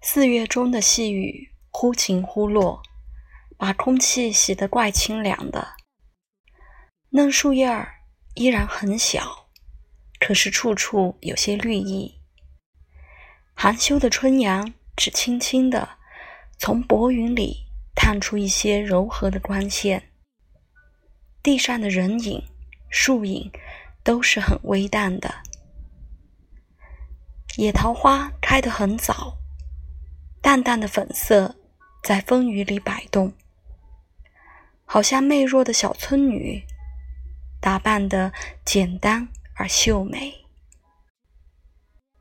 四月中的细雨忽晴忽落，把空气洗得怪清凉的。嫩树叶儿依然很小，可是处处有些绿意。含羞的春阳只轻轻地从薄云里探出一些柔和的光线。地上的人影、树影都是很微淡的。野桃花开得很早。淡淡的粉色在风雨里摆动，好像媚弱的小村女，打扮的简单而秀美。